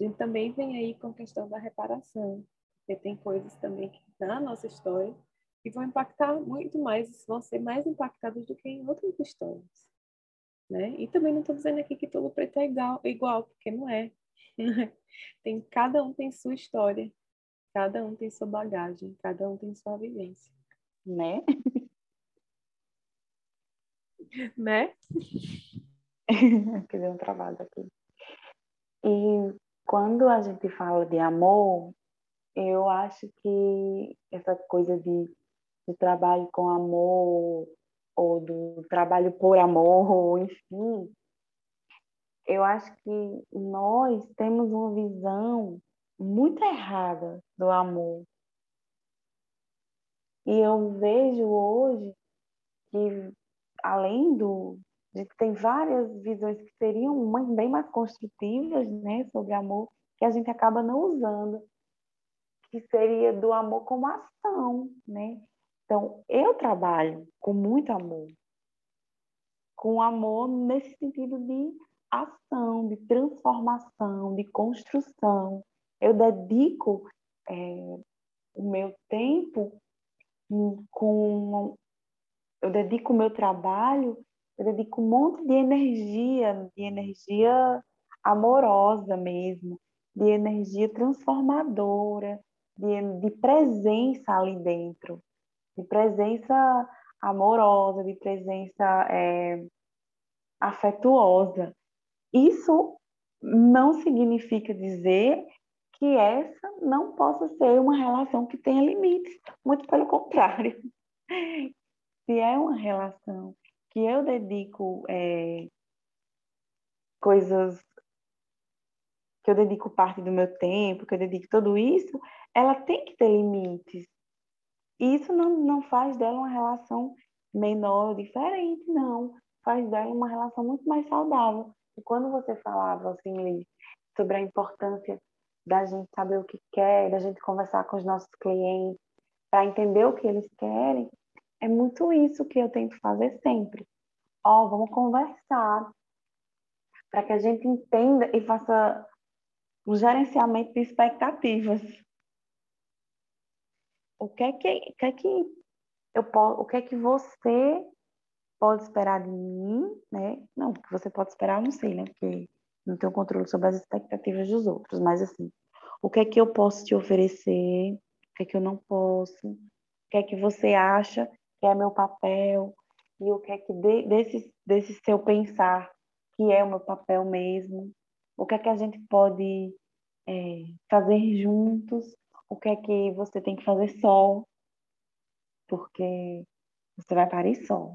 A gente também vem aí com a questão da reparação, porque tem coisas também que na nossa história que vão impactar muito mais, vão ser mais impactadas do que em outras histórias, né? E também não estou dizendo aqui que todo preto é igual, igual porque não é. tem cada um tem sua história, cada um tem sua bagagem, cada um tem sua vivência, né? né? que deu um trabalho aqui. E quando a gente fala de amor, eu acho que essa coisa de, de trabalho com amor, ou do trabalho por amor, ou enfim, eu acho que nós temos uma visão muito errada do amor. E eu vejo hoje que, além do, de que tem várias visões que seriam bem mais construtivas né, sobre amor, que a gente acaba não usando, que seria do amor como ação, né? Então, eu trabalho com muito amor, com amor nesse sentido de ação, de transformação, de construção. Eu dedico é, o meu tempo com. Eu dedico o meu trabalho, eu dedico um monte de energia, de energia amorosa mesmo, de energia transformadora, de, de presença ali dentro, de presença amorosa, de presença é, afetuosa. Isso não significa dizer que essa não possa ser uma relação que tenha limites, muito pelo contrário. Se é uma relação que eu dedico é, coisas, que eu dedico parte do meu tempo, que eu dedico tudo isso, ela tem que ter limites. E isso não, não faz dela uma relação menor, diferente, não. Faz dela uma relação muito mais saudável. E quando você falava, assim, Liz, sobre a importância da gente saber o que quer, da gente conversar com os nossos clientes, para entender o que eles querem, é muito isso que eu tento fazer sempre. Ó, oh, vamos conversar, para que a gente entenda e faça um gerenciamento de expectativas. O que é que, que, é que eu posso, o que é que você pode esperar de mim, né? Não, o que você pode esperar, eu não sei, né? Porque não tenho controle sobre as expectativas dos outros, mas assim, o que é que eu posso te oferecer? O que é que eu não posso? O que é que você acha que é meu papel? E o que é que de, desse, desse seu pensar que é o meu papel mesmo? O que é que a gente pode é, fazer juntos? O que é que você tem que fazer só? Porque você vai parir só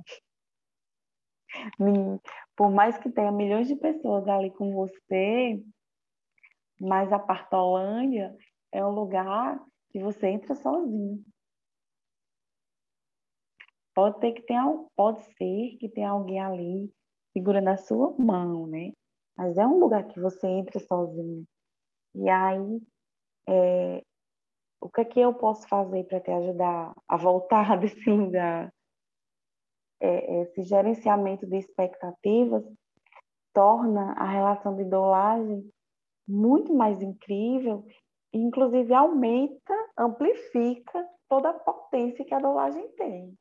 por mais que tenha milhões de pessoas ali com você, mas a Partolândia é um lugar que você entra sozinho. Pode ter que ter, pode ser que tenha alguém ali segurando a sua mão, né? Mas é um lugar que você entra sozinho. E aí, é, o que é que eu posso fazer para te ajudar a voltar desse lugar? é, esse gerenciamento de expectativas torna a relação de dolagem muito mais incrível inclusive, aumenta, amplifica toda a potência que a dolagem tem.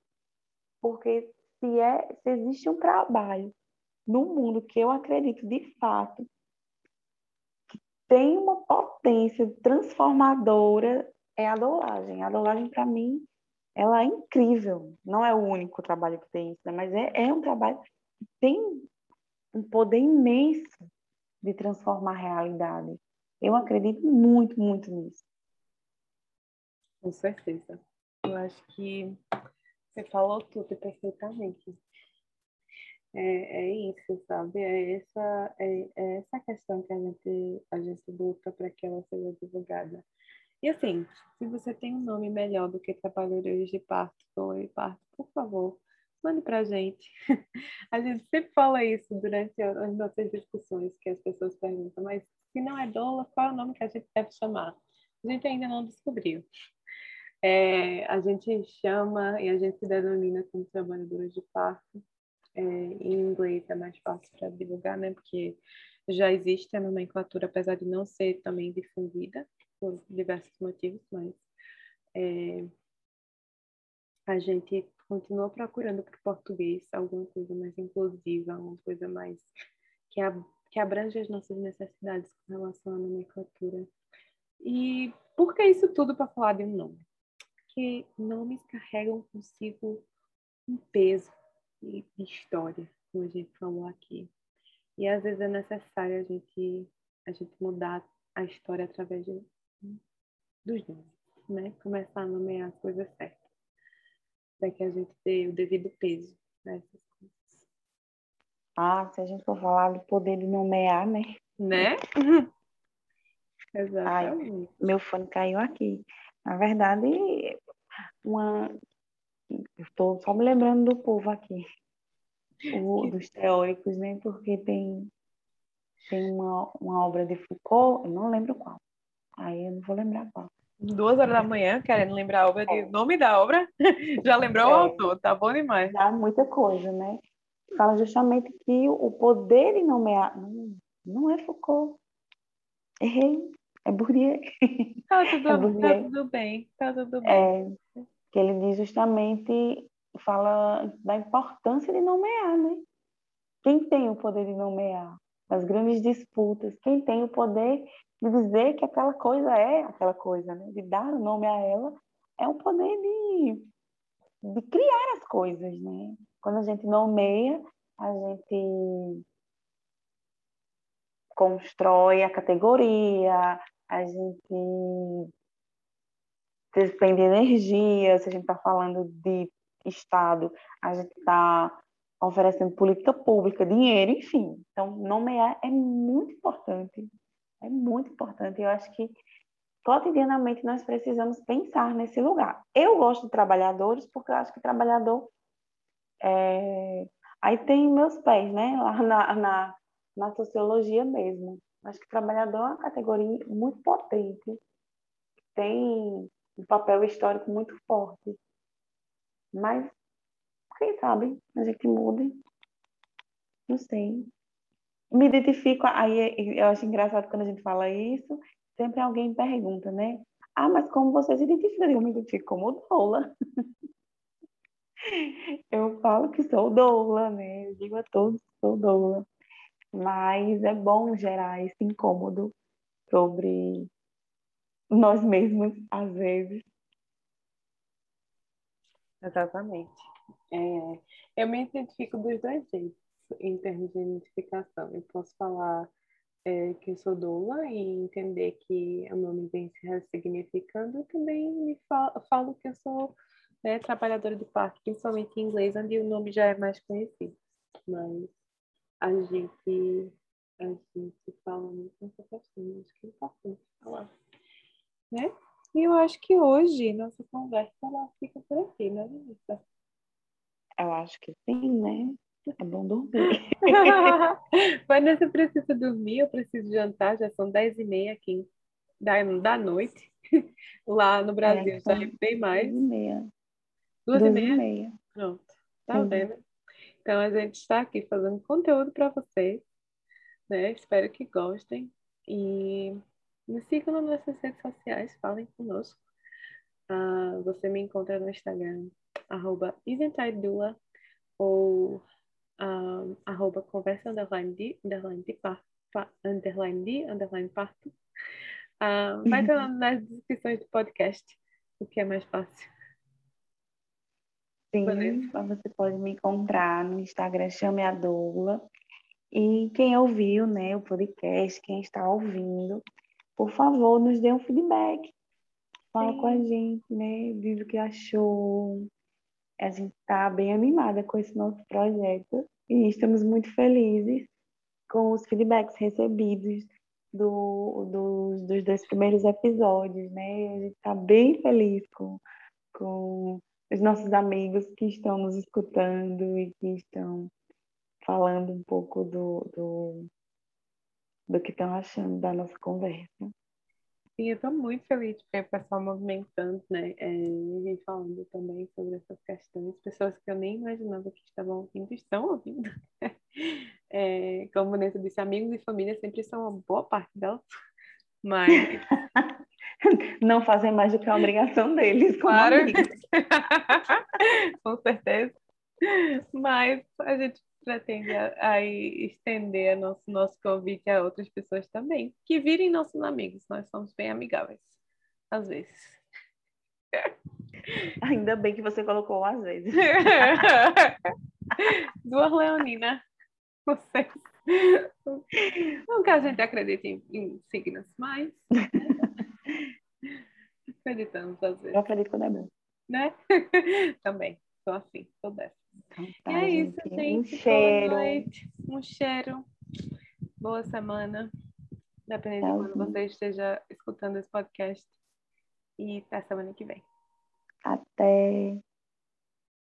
Porque se, é, se existe um trabalho no mundo que eu acredito de fato que tem uma potência transformadora, é a dolagem. A dolagem, para mim, ela é incrível. Não é o único trabalho que tem isso, né? mas é, é um trabalho que tem um poder imenso de transformar a realidade. Eu acredito muito, muito nisso. Com certeza. Eu acho que você falou tudo perfeitamente. É, é isso, sabe? É essa, é, é essa questão que a gente, a gente luta para que ela seja divulgada. E assim, se você tem um nome melhor do que Trabalhadores de Parto, ou parto, por favor, mande para a gente. A gente sempre fala isso durante as nossas discussões, que as pessoas perguntam, mas se não é doula, qual é o nome que a gente deve chamar? A gente ainda não descobriu. É, a gente chama e a gente se denomina como trabalhadoras de parto. É, em inglês é mais fácil para divulgar, né? Porque já existe a nomenclatura, apesar de não ser também difundida por diversos motivos, mas é, a gente continua procurando para o português alguma coisa mais inclusiva, alguma coisa mais que, ab que abrange as nossas necessidades com relação à nomenclatura. E por que isso tudo para falar de um nome? Porque nomes carregam consigo um peso de história, como a gente falou aqui. E às vezes é necessário a gente, a gente mudar a história através de, dos nomes, né? Começar a nomear as coisas certas para que a gente dê o devido peso nessas coisas. Ah, se a gente for falar do poder de nomear, né? Né? Exatamente. Ai, meu fone caiu aqui. Na verdade, uma... estou só me lembrando do povo aqui, o, dos teóricos, né? Porque tem, tem uma, uma obra de Foucault, eu não lembro qual. Aí eu não vou lembrar qual duas horas da manhã, querendo lembrar a obra, de é. nome da obra, já lembrou é. o autor, tá bom demais. Dá muita coisa, né? Fala justamente que o poder de nomear. Não, não é Foucault. Errei. É Bourdieu. Tá tudo, é Bourdieu. tá tudo bem, tá tudo bem. É, que ele diz justamente, fala da importância de nomear, né? Quem tem o poder de nomear? As grandes disputas. Quem tem o poder de dizer que aquela coisa é aquela coisa, né? de dar o nome a ela, é o poder de, de criar as coisas. Né? Quando a gente nomeia, a gente constrói a categoria, a gente despende energia, se a gente está falando de Estado, a gente está oferecendo política pública, dinheiro, enfim. Então, nomear é muito importante. É muito importante. Eu acho que cotidianamente nós precisamos pensar nesse lugar. Eu gosto de trabalhadores porque eu acho que trabalhador. É... Aí tem meus pés, né? Lá na, na, na sociologia mesmo. Acho que trabalhador é uma categoria muito potente, tem um papel histórico muito forte. Mas, quem sabe, a gente mude. Não sei me identifico, aí eu acho engraçado quando a gente fala isso, sempre alguém pergunta, né? Ah, mas como você se identifica? Eu me identifico como doula. eu falo que sou doula, né? Eu digo a todos que sou doula. Mas é bom gerar esse incômodo sobre nós mesmos, às vezes. Exatamente. É, eu me identifico dos dois jeitos em termos de identificação. Eu posso falar é, que eu sou doula e entender que o nome vem se ressignificando e também me falo, falo que eu sou né, trabalhadora do parque, principalmente em inglês, onde o nome já é mais conhecido. Mas a gente, a gente fala muito nessa questão, acho que é importante falar. Né? E eu acho que hoje nossa conversa ela fica por aqui, né, Vanessa? Eu acho que sim, né? É bom dormir. Vanessa precisa dormir, eu preciso jantar, já são dez e meia aqui da, da noite. Lá no Brasil é, já é bem mais. Duas e meia. Duas, Duas e, meia? e meia? Pronto, tá Sim. vendo? Então a gente está aqui fazendo conteúdo para vocês, né? Espero que gostem e nos sigam nas nossas redes sociais, falem conosco. Uh, você me encontra no Instagram, arroba ou um, arroba conversa underline de, underline de, par, pa, underline de, underline parto. Um, vai estar nas descrições do podcast, o que é mais fácil. Sim, você pode me encontrar no Instagram Chame a Doula. E quem ouviu né, o podcast, quem está ouvindo, por favor, nos dê um feedback. Fala Sim. com a gente, né? Diz o que achou, a gente está bem animada com esse nosso projeto e estamos muito felizes com os feedbacks recebidos do, do, dos dois primeiros episódios, né? A gente está bem feliz com, com os nossos amigos que estão nos escutando e que estão falando um pouco do, do, do que estão achando da nossa conversa. Sim, eu estou muito feliz de ver o pessoal movimentando, né? É, a gente falando também sobre essas questões. Pessoas que eu nem imaginava que estavam ouvindo, estão ouvindo. É, como Vanessa disse, amigos e família sempre são uma boa parte delas. Mas. Não fazem mais do que a obrigação deles, claro. Com certeza. Mas a gente pretende aí estender nosso, nosso convite a outras pessoas também, que virem nossos amigos. Nós somos bem amigáveis, às vezes. Ainda bem que você colocou às vezes. Duas leoninas. Vocês. Não que a gente acredite em, em signos, mas acreditamos às vezes. Eu acredito quando é bom. Né? Também. Sou assim, sou dessa. Então, tá, e é gente. isso, gente. Um cheiro. Boa noite. Um cheiro. Boa semana. Dependendo de quando você esteja escutando esse podcast. E até semana que vem. Até.